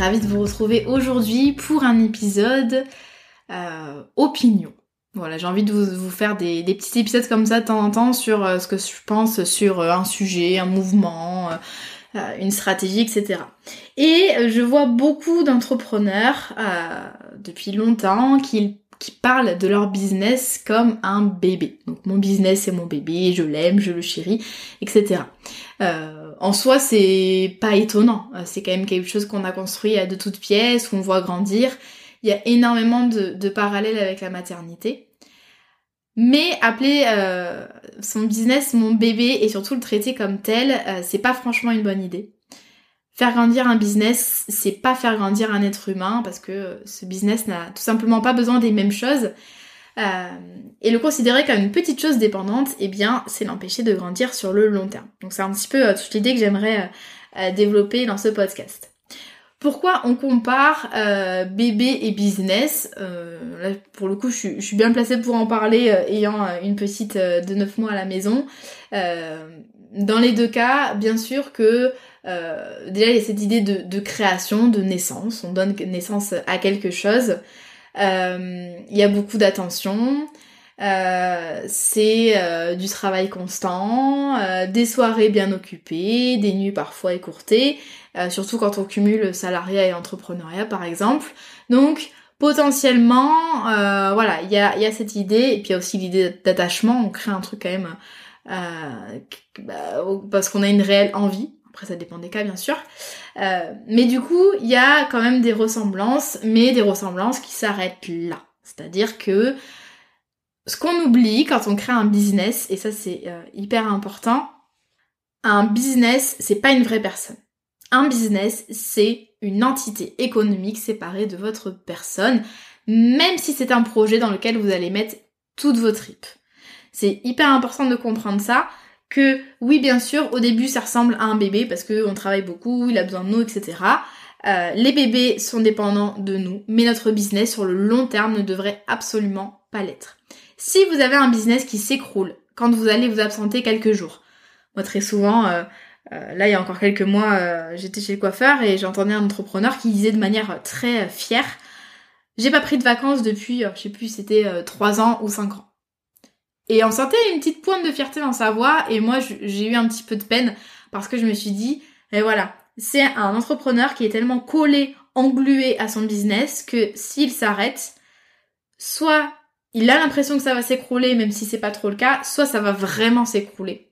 ravie de vous retrouver aujourd'hui pour un épisode euh, opinion. Voilà, j'ai envie de vous, faire des, petits épisodes comme ça de temps en temps sur euh, ce que je pense sur euh, un sujet, un mouvement, une stratégie, etc. Et je vois beaucoup d'entrepreneurs depuis longtemps qui, qui parlent de leur business comme un bébé. Donc mon business c'est mon bébé, je l'aime, je le chéris, etc. en soi c'est pas étonnant, c'est quand même quelque chose qu'on a construit de toutes pièces, qu'on voit grandir il y a énormément de, parallèles avec la maternité. Mais appeler euh, son business mon bébé et surtout le traiter comme tel, euh, c'est pas franchement une bonne idée. Faire grandir un business, c'est pas faire grandir un être humain parce que ce business n'a tout simplement pas besoin des mêmes choses. Euh, et le considérer comme une petite chose dépendante, eh bien, c'est l'empêcher de grandir sur le long terme. Donc c'est un petit peu toute l'idée que j'aimerais développer dans ce podcast. Pourquoi on compare euh, bébé et business? Euh, Là, pour le coup, je suis, bien placée pour en parler, euh, ayant une petite de 9 mois à la maison. dans les deux cas, bien sûr que déjà il y a cette idée de, de, création, de naissance. On donne naissance à quelque chose. il y a beaucoup d'attention. c'est du travail constant, des soirées bien occupées, des nuits parfois écourtées, euh, surtout quand on cumule salariat et entrepreneuriat par exemple. Donc potentiellement, euh, voilà, il y a, y a, cette idée, et puis il y a aussi l'idée d'attachement, on crée un truc quand même euh, bah, parce qu'on a une réelle envie. Après, ça dépend des cas, bien sûr. Euh, mais du coup, il y a quand même des ressemblances, mais des ressemblances qui s'arrêtent là. C'est-à-dire que ce qu'on oublie quand on crée un business, et ça c'est euh, hyper important, un business, c'est pas une vraie personne. Un business, c'est une entité économique séparée de votre personne, même si c'est un projet dans lequel vous allez mettre toutes vos tripes. C'est hyper important de comprendre ça, que oui bien sûr au début ça ressemble à un bébé parce qu'on travaille beaucoup, il a besoin de nous, etc. Euh, les bébés sont dépendants de nous, mais notre business sur le long terme ne devrait absolument pas l'être. Si vous avez un business qui s'écroule quand vous allez vous absenter quelques jours, moi très souvent euh, euh, là, il y a encore quelques mois, j'étais chez le coiffeur et j'entendais un entrepreneur qui disait de manière très fière J'ai pas pris de vacances depuis, je sais plus, c'était 3 ans ou 5 ans. Et on sentait une petite pointe de fierté dans sa voix et moi, j'ai eu un petit peu de peine parce que je me suis dit Et voilà, c'est un entrepreneur qui est tellement collé, englué à son business que s'il s'arrête, soit il a l'impression que ça va s'écrouler, même si c'est pas trop le cas, soit ça va vraiment s'écrouler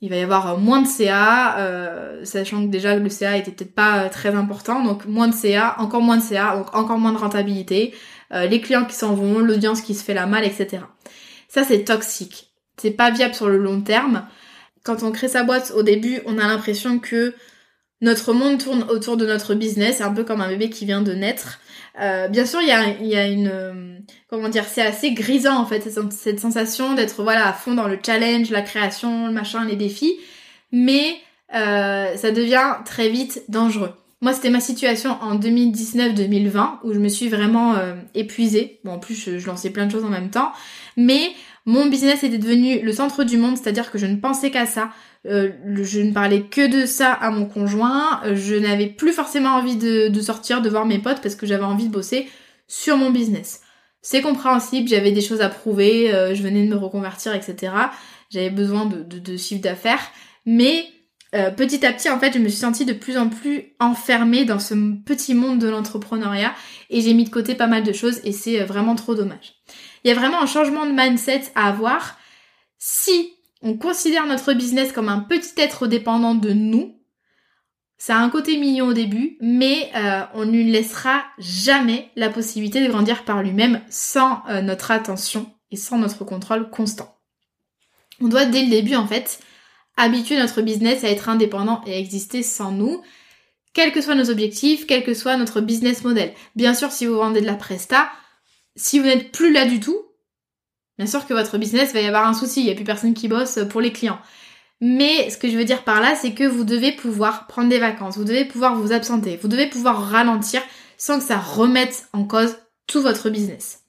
il va y avoir euh, moins de CA, euh, sachant que déjà le CA était peut-être pas euh, très important, donc moins de CA, encore moins de CA, donc encore moins de rentabilité, les clients qui s'en vont, l'audience qui se fait la mal, etc. Ça c'est toxique. C'est pas viable sur le long terme. Quand on crée sa boîte au début, on a l'impression que notre monde tourne autour de notre business, un peu comme un bébé qui vient de naître. Euh, bien sûr, il y a, une... Euh, comment dire C'est assez grisant en fait, cette, sensation d'être voilà à fond dans le challenge, la création, le machin, les défis. Mais euh, ça devient très vite dangereux. Moi, c'était ma situation en 2019-2020 où je me suis vraiment épuisée. Bon, en plus, je lançais plein de choses en même temps. Mais mon business était devenu le centre du monde, c'est-à-dire que je ne pensais qu'à ça. Euh, je ne parlais que de ça à mon conjoint. Je n'avais plus forcément envie de, sortir, de voir mes potes parce que j'avais envie de bosser sur mon business. C'est compréhensible, j'avais des choses à prouver, euh, je venais de me reconvertir, etc. J'avais besoin de, chiffre d'affaires. Mais euh, petit à petit, en fait, je me suis sentie de plus en plus enfermée dans ce petit monde de l'entrepreneuriat et j'ai mis de côté pas mal de choses et c'est vraiment trop dommage. Il y a vraiment un changement de mindset à avoir. Si on considère notre business comme un petit être dépendant de nous, ça a un côté mignon au début, mais euh, on ne lui laissera jamais la possibilité de grandir par lui-même sans euh, notre attention et sans notre contrôle constant. On doit dès le début en fait habituer notre business à être indépendant et à exister sans nous, quels que soient nos objectifs, quel que soit notre business model. Bien sûr, si vous vendez de la presta, si vous n'êtes plus là du tout, bien sûr que votre business va y avoir un souci, il n'y a plus personne qui bosse pour les clients. Mais ce que je veux dire par là, c'est que vous devez pouvoir prendre des vacances, vous devez pouvoir vous absenter, vous devez pouvoir ralentir sans que ça remette en cause tout votre business.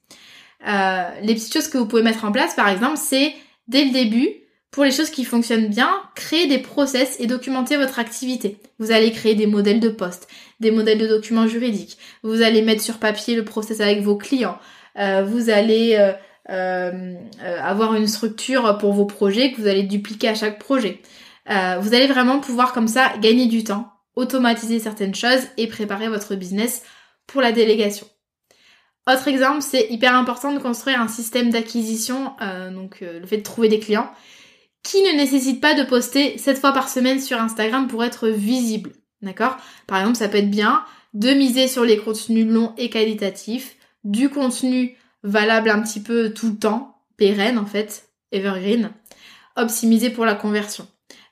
Euh, les petites choses que vous pouvez mettre en place, par exemple, c'est dès le début, pour les choses qui fonctionnent bien, créer des process et documenter votre activité. Vous allez créer des modèles de poste, des modèles de documents juridiques. Vous allez mettre sur papier le process avec vos clients. Euh, vous allez euh, euh, avoir une structure pour vos projets que vous allez dupliquer à chaque projet. vous allez vraiment pouvoir comme ça gagner du temps, automatiser certaines choses et préparer votre business pour la délégation. Autre exemple, c'est hyper important de construire un système d'acquisition, donc le fait de trouver des clients qui ne nécessite pas de poster 7 fois par semaine sur Instagram pour être visible. D'accord? Par exemple, ça peut être bien de miser sur les contenus longs et qualitatifs, du contenu valable un petit peu tout le temps, pérenne en fait, evergreen, optimisé pour la conversion.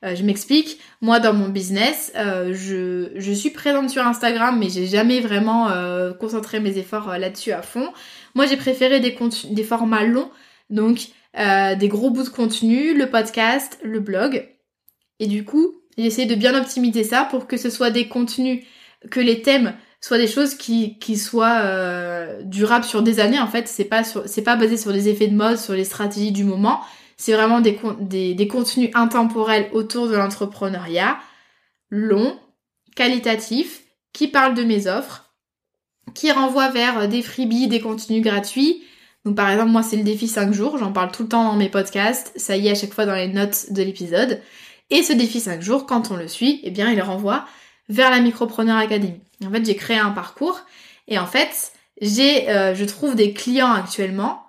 Euh, je m'explique, moi dans mon business, euh, je, je, suis présente sur Instagram, mais j'ai jamais vraiment euh, concentré mes efforts là-dessus à fond. Moi j'ai préféré des, des formats longs, donc des gros bouts de contenu, le podcast, le blog. Et du coup, j'essaie de bien optimiser ça pour que ce soit des contenus, que les thèmes soient des choses qui, qui soient euh, durables sur des années. En fait, c'est pas c'est pas basé sur les effets de mode, sur les stratégies du moment. C'est vraiment des, des, des contenus intemporels autour de l'entrepreneuriat, longs, qualitatifs, qui parlent de mes offres, qui renvoient vers des freebies, des contenus gratuits, donc par exemple, moi c'est le défi 5 jours, j'en parle tout le temps dans mes podcasts, ça y est à chaque fois dans les notes de l'épisode. Et ce défi 5 jours, quand on le suit, eh bien il renvoie vers la Micropreneur Academy. En fait, j'ai créé un parcours et en fait, j'ai euh, je trouve des clients actuellement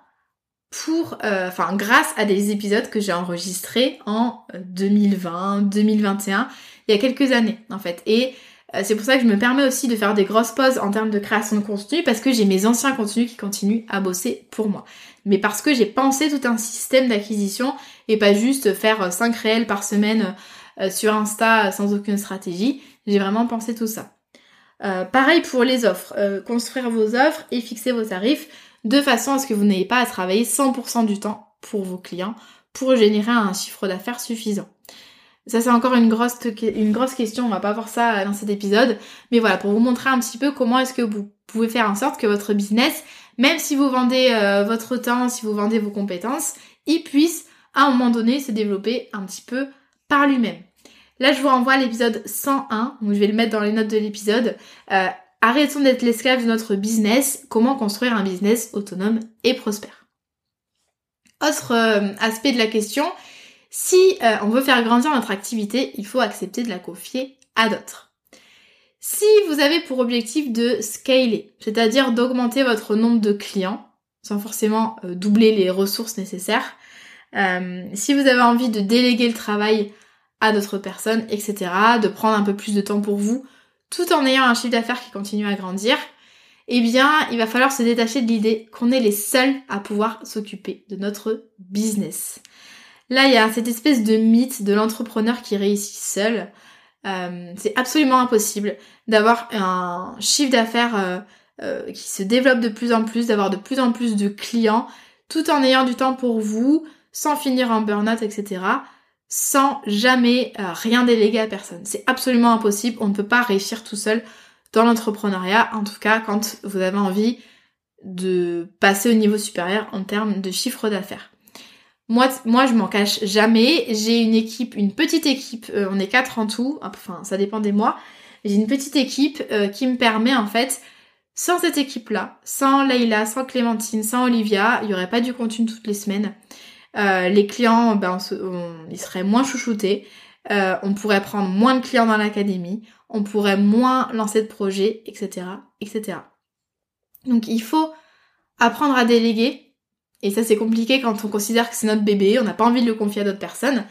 pour euh, enfin grâce à des épisodes que j'ai enregistrés en 2020, 2021, il y a quelques années en fait. Et euh, c'est pour ça que je me permets aussi de faire des grosses pauses en termes de création de contenu parce que j'ai mes anciens contenus qui continuent à bosser pour moi. Mais parce que j'ai pensé tout un système d'acquisition et pas juste faire 5 réels par semaine euh, sur Insta sans aucune stratégie. J'ai vraiment pensé tout ça. Euh, pareil pour les offres. construire vos offres et fixer vos tarifs de façon à ce que vous n'ayez pas à travailler 100% du temps pour vos clients pour générer un chiffre d'affaires suffisant. Ça c'est encore une grosse, une grosse question, on va pas voir ça dans cet épisode. Mais voilà, pour vous montrer un petit peu comment est-ce que vous pouvez faire en sorte que votre business, même si vous vendez euh, votre temps, si vous vendez vos compétences, il puisse à un moment donné se développer un petit peu par lui-même. Là je vous renvoie à l'épisode 101, donc je vais le mettre dans les notes de l'épisode. Euh, arrêtons d'être l'esclave de notre business, comment construire un business autonome et prospère? Autre euh, aspect de la question, si euh, on veut faire grandir notre activité, il faut accepter de la confier à d'autres. Si vous avez pour objectif de scaler, c'est-à-dire d'augmenter votre nombre de clients, sans forcément doubler les ressources nécessaires, si vous avez envie de déléguer le travail à d'autres personnes, etc., de prendre un peu plus de temps pour vous, tout en ayant un chiffre d'affaires qui continue à grandir, eh bien, il va falloir se détacher de l'idée qu'on est les seuls à pouvoir s'occuper de notre business. Là, il y a cette espèce de mythe de l'entrepreneur qui réussit seul. Euh, c'est absolument impossible d'avoir un chiffre d'affaires euh, euh, qui se développe de plus en plus, d'avoir de plus en plus de clients, tout en ayant du temps pour vous, sans finir en burn-out, etc., sans jamais rien déléguer à personne. C'est absolument impossible, on ne peut pas réussir tout seul dans l'entrepreneuriat, en tout cas quand vous avez envie de passer au niveau supérieur en termes de chiffre d'affaires. Moi, moi, je m'en cache jamais. J'ai une équipe, une petite équipe. Euh, on est quatre en tout. Enfin, ça dépend des mois. J'ai une petite équipe euh, qui me permet en fait, sans cette équipe-là, sans Leïla, sans Clémentine, sans Olivia, il n'y aurait pas du contenu toutes les semaines. Euh, les clients, ben, ils seraient moins chouchoutés. on pourrait prendre moins de clients dans l'académie. On pourrait moins lancer de projets, etc., etc. Donc, il faut apprendre à déléguer et ça c'est compliqué quand on considère que c'est notre bébé, on n'a pas envie de le confier à d'autres personnes.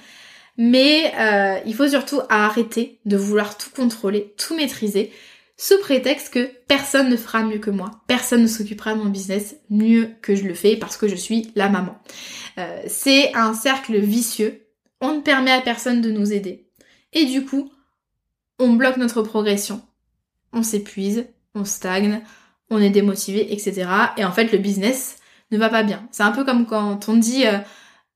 Mais euh, il faut surtout arrêter de vouloir tout contrôler, tout maîtriser, sous prétexte que personne ne fera mieux que moi, personne ne s'occupera de mon business mieux que je le fais parce que je suis la maman. Euh, c'est un cercle vicieux, on ne permet à personne de nous aider. Et du coup, on bloque notre progression, on s'épuise, on stagne, on est démotivé, etc. Et en fait, le business ne va pas bien. C'est un peu comme quand on dit euh,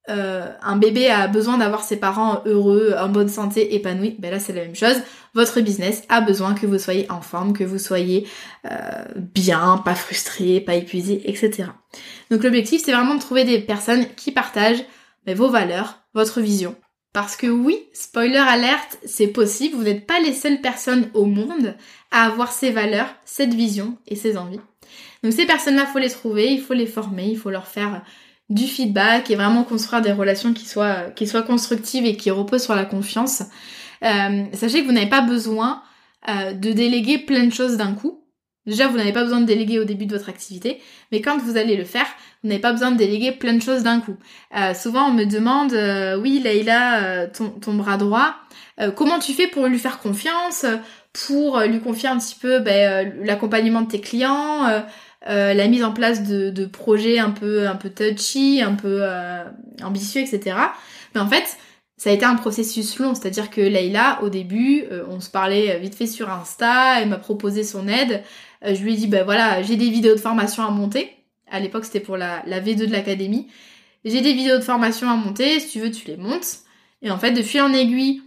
euh, un bébé a besoin d'avoir ses parents heureux, en bonne santé, épanouis. Ben là, c'est la même chose. Votre business a besoin que vous soyez en forme, que vous soyez euh, bien, pas frustré, pas épuisé, etc. Donc l'objectif, c'est vraiment de trouver des personnes qui partagent ben, vos valeurs, votre vision. Parce que oui, spoiler alerte, c'est possible, vous n'êtes pas les seules personnes au monde à avoir ces valeurs, cette vision et ces envies. Donc ces personnes-là, faut les trouver, il faut les former, il faut leur faire du feedback et vraiment construire des relations qui soient, qui soient constructives et qui reposent sur la confiance. Euh, sachez que vous n'avez pas besoin euh, de déléguer plein de choses d'un coup. Déjà, vous n'avez pas besoin de déléguer au début de votre activité, mais quand vous allez le faire, vous n'avez pas besoin de déléguer plein de choses d'un coup. Euh, souvent, on me demande, oui, Leïla, ton, ton bras droit, comment tu fais pour lui faire confiance, pour lui confier un petit peu ben, l'accompagnement de tes clients, euh, la mise en place de, de, projets un peu un peu touchy, un peu euh, ambitieux, etc. Mais en fait, ça a été un processus long, c'est-à-dire que Leïla, au début, euh, on se parlait vite fait sur Insta, elle m'a proposé son aide. je lui ai dit, ben voilà, j'ai des vidéos de formation à monter. À l'époque, c'était pour la, la V2 de l'académie. J'ai des vidéos de formation à monter, si tu veux, tu les montes. Et en fait, de fil en aiguille,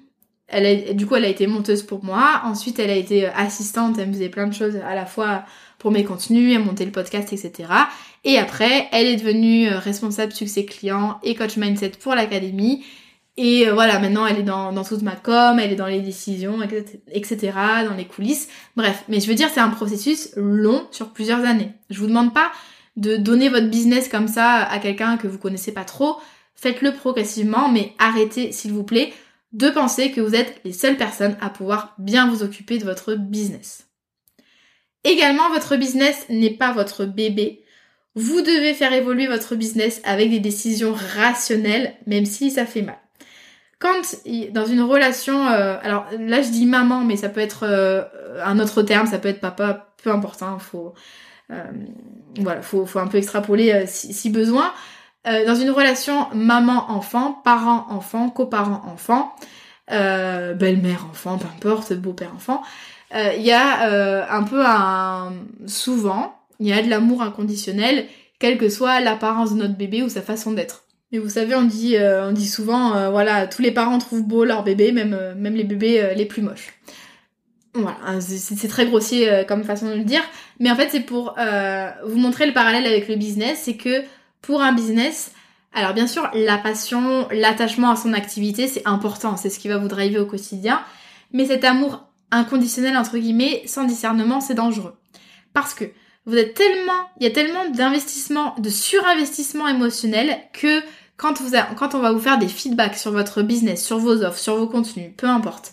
elle du coup, elle a été monteuse pour moi. Ensuite, elle a été assistante, elle me faisait plein de choses à la fois pour mes contenus, à monter le podcast, etc. Et après, elle est devenue euh, responsable succès client et coach mindset pour l'académie. Et euh, voilà, maintenant elle est dans, dans toute ma com, elle est dans les décisions, etc., dans les coulisses. Bref, mais je veux dire, c'est un processus long sur plusieurs années. Je vous demande pas de donner votre business comme ça à quelqu'un que vous connaissez pas trop. Faites-le progressivement, mais arrêtez, s'il vous plaît, de penser que vous êtes les seules personnes à pouvoir bien vous occuper de votre business. Également, votre business n'est pas votre bébé. Vous devez faire évoluer votre business avec des décisions rationnelles, même si ça fait mal. Quand dans une relation, euh, alors là je dis maman, mais ça peut être euh, un autre terme, ça peut être papa, peu importe. Hein, faut euh, voilà, faut, un peu extrapoler si, besoin. dans une relation maman-enfant, parent-enfant, coparent-enfant, belle-mère-enfant, peu importe, beau-père-enfant, il y a euh, un peu un... Souvent, il y a de l'amour inconditionnel, quelle que soit l'apparence de notre bébé ou sa façon d'être. Et vous savez, on dit, euh, on dit souvent, voilà, tous les parents trouvent beau leur bébé, même, même les bébés les plus moches. Voilà, hein, c'est très grossier comme façon de le dire, mais en fait c'est pour vous montrer le parallèle avec le business, c'est que pour un business, alors bien sûr la passion, l'attachement à son activité c'est important, c'est ce qui va vous driver au quotidien, mais cet amour inconditionnel entre guillemets, sans discernement, c'est dangereux. Parce que vous êtes tellement, il y a tellement d'investissement, de surinvestissement émotionnel que quand, quand on va vous faire des feedbacks sur votre business, sur vos offres, sur vos contenus, peu importe,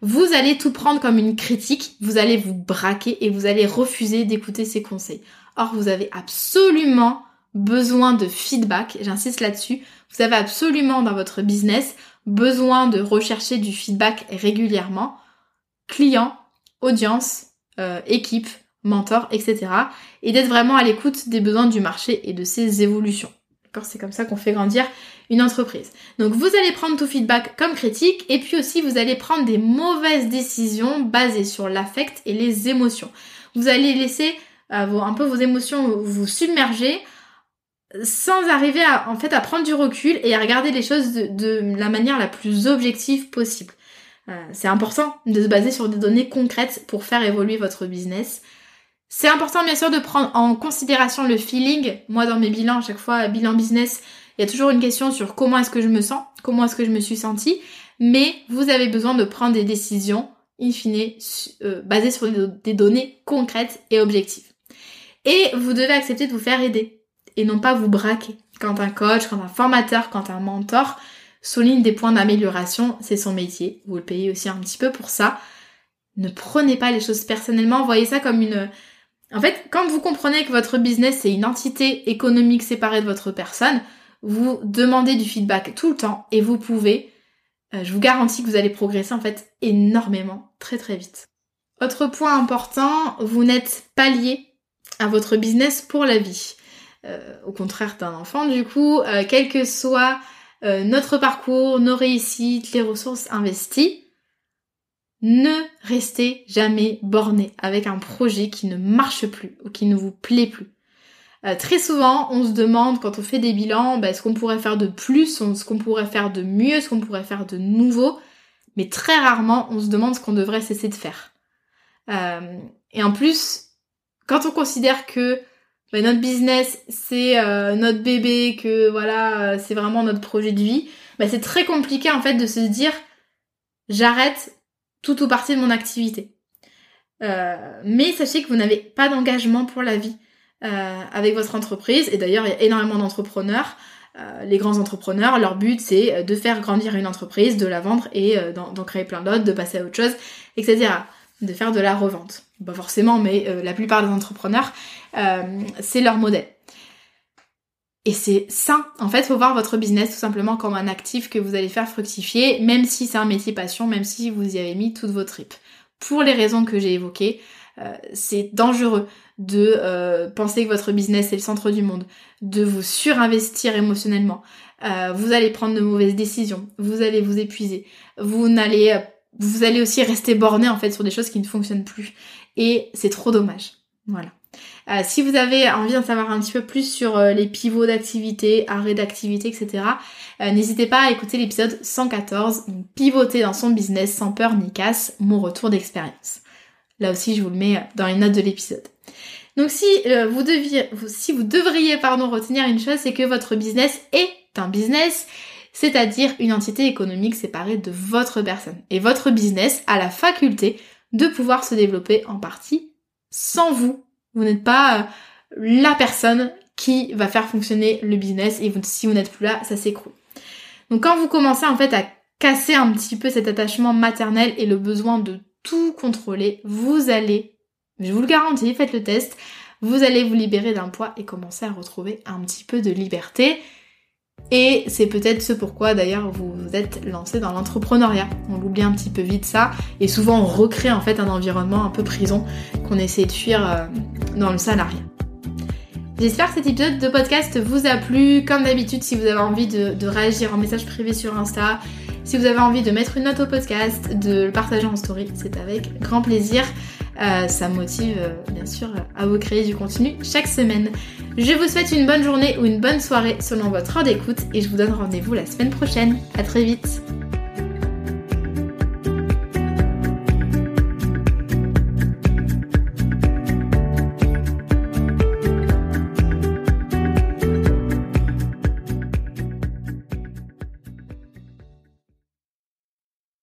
vous allez tout prendre comme une critique, vous allez vous braquer et vous allez refuser d'écouter ces conseils. Or, vous avez absolument besoin de feedback, j'insiste là-dessus, vous avez absolument dans votre business besoin de rechercher du feedback régulièrement client, audience, euh, équipe, mentor, etc. Et d'être vraiment à l'écoute des besoins du marché et de ses évolutions. C'est comme ça qu'on fait grandir une entreprise. Donc vous allez prendre tout feedback comme critique et puis aussi vous allez prendre des mauvaises décisions basées sur l'affect et les émotions. Vous allez laisser euh, un peu vos émotions vous submerger sans arriver à, en fait, à prendre du recul et à regarder les choses de la manière la plus objective possible. Euh, c'est important de se baser sur des données concrètes pour faire évoluer votre business. C'est important bien sûr de prendre en considération le feeling. Moi dans mes bilans, à chaque fois, bilan business, il y a toujours une question sur comment est-ce que je me sens, comment est-ce que je me suis sentie, mais vous avez besoin de prendre des décisions, in fine, euh, basées sur des données concrètes et objectives. Et vous devez accepter de vous faire aider et non pas vous braquer. Quand un coach, quand un formateur, quand un mentor souligne des points d'amélioration, c'est son métier, vous le payez aussi un petit peu pour ça. Ne prenez pas les choses personnellement, voyez ça comme une... En fait, quand vous comprenez que votre business c'est une entité économique séparée de votre personne, vous demandez du feedback tout le temps et vous pouvez, euh, je vous garantis que vous allez progresser en fait énormément, très très vite. Autre point important, vous n'êtes pas lié à votre business pour la vie. Euh, au contraire d'un enfant, du coup, euh, quel que soit euh, notre parcours, nos réussites, les ressources investies, ne restez jamais borné avec un projet qui ne marche plus ou qui ne vous plaît plus. très souvent, on se demande quand on fait des bilans, bah, ce qu'on pourrait faire de plus, ce qu'on pourrait faire de mieux, ce qu'on pourrait faire de nouveau, mais très rarement, on se demande ce qu'on devrait cesser de faire. et en plus, quand on considère que bah, notre business c'est euh, notre bébé, que voilà euh, c'est vraiment notre projet de vie, bah, c'est très compliqué en fait de se dire j'arrête tout ou partie de mon activité. Euh, mais sachez que vous n'avez pas d'engagement pour la vie avec votre entreprise. Et d'ailleurs, il y a énormément d'entrepreneurs. les grands entrepreneurs, leur but c'est de faire grandir une entreprise, de la vendre et d'en créer plein d'autres, de passer à autre chose, etc de faire de la revente. Pas forcément, mais euh, la plupart des entrepreneurs, euh, c'est leur modèle. Et c'est sain. En fait, faut voir votre business tout simplement comme un actif que vous allez faire fructifier, même si c'est un métier passion, même si vous y avez mis toutes vos tripes. Pour les raisons que j'ai évoquées, euh, c'est dangereux de penser que votre business est le centre du monde, de vous surinvestir émotionnellement. vous allez prendre de mauvaises décisions, vous allez vous épuiser, vous n'allez vous allez aussi rester borné en fait sur des choses qui ne fonctionnent plus. Et c'est trop dommage. Voilà. Euh, si vous avez envie d'en savoir un petit peu plus sur euh, les pivots d'activité, arrêts d'activité, etc., euh, n'hésitez pas à écouter l'épisode 114, pivoter dans son business sans peur ni casse, mon retour d'expérience. Là aussi, je vous le mets dans les notes de l'épisode. Donc si vous deviez, si devriez retenir une chose, c'est que votre business est un business c'est-à-dire une entité économique séparée de votre personne. Et votre business a la faculté de pouvoir se développer en partie sans vous. Vous n'êtes pas euh, la personne qui va faire fonctionner le business et si vous n'êtes plus là, ça s'écroule. Donc quand vous commencez en fait à casser un petit peu cet attachement maternel et le besoin de tout contrôler, vous allez, je vous le garantis, faites le test, vous allez vous libérer d'un poids et commencer à retrouver un petit peu de liberté. Et c'est peut-être ce pourquoi d'ailleurs vous êtes lancé dans l'entrepreneuriat. On l'oublie un petit peu vite ça. Et souvent on recrée en fait un environnement un peu prison qu'on essaie de fuir euh, dans le salariat. J'espère que cet épisode de podcast vous a plu. Comme d'habitude, si vous avez envie de, de, réagir en message privé sur Insta, si vous avez envie de mettre une note au podcast, de le partager en story, c'est avec grand plaisir. Euh, ça motive euh, bien sûr à vous créer du contenu chaque semaine. Je vous souhaite une bonne journée ou une bonne soirée selon votre heure d'écoute et je vous donne rendez-vous la semaine prochaine. À très vite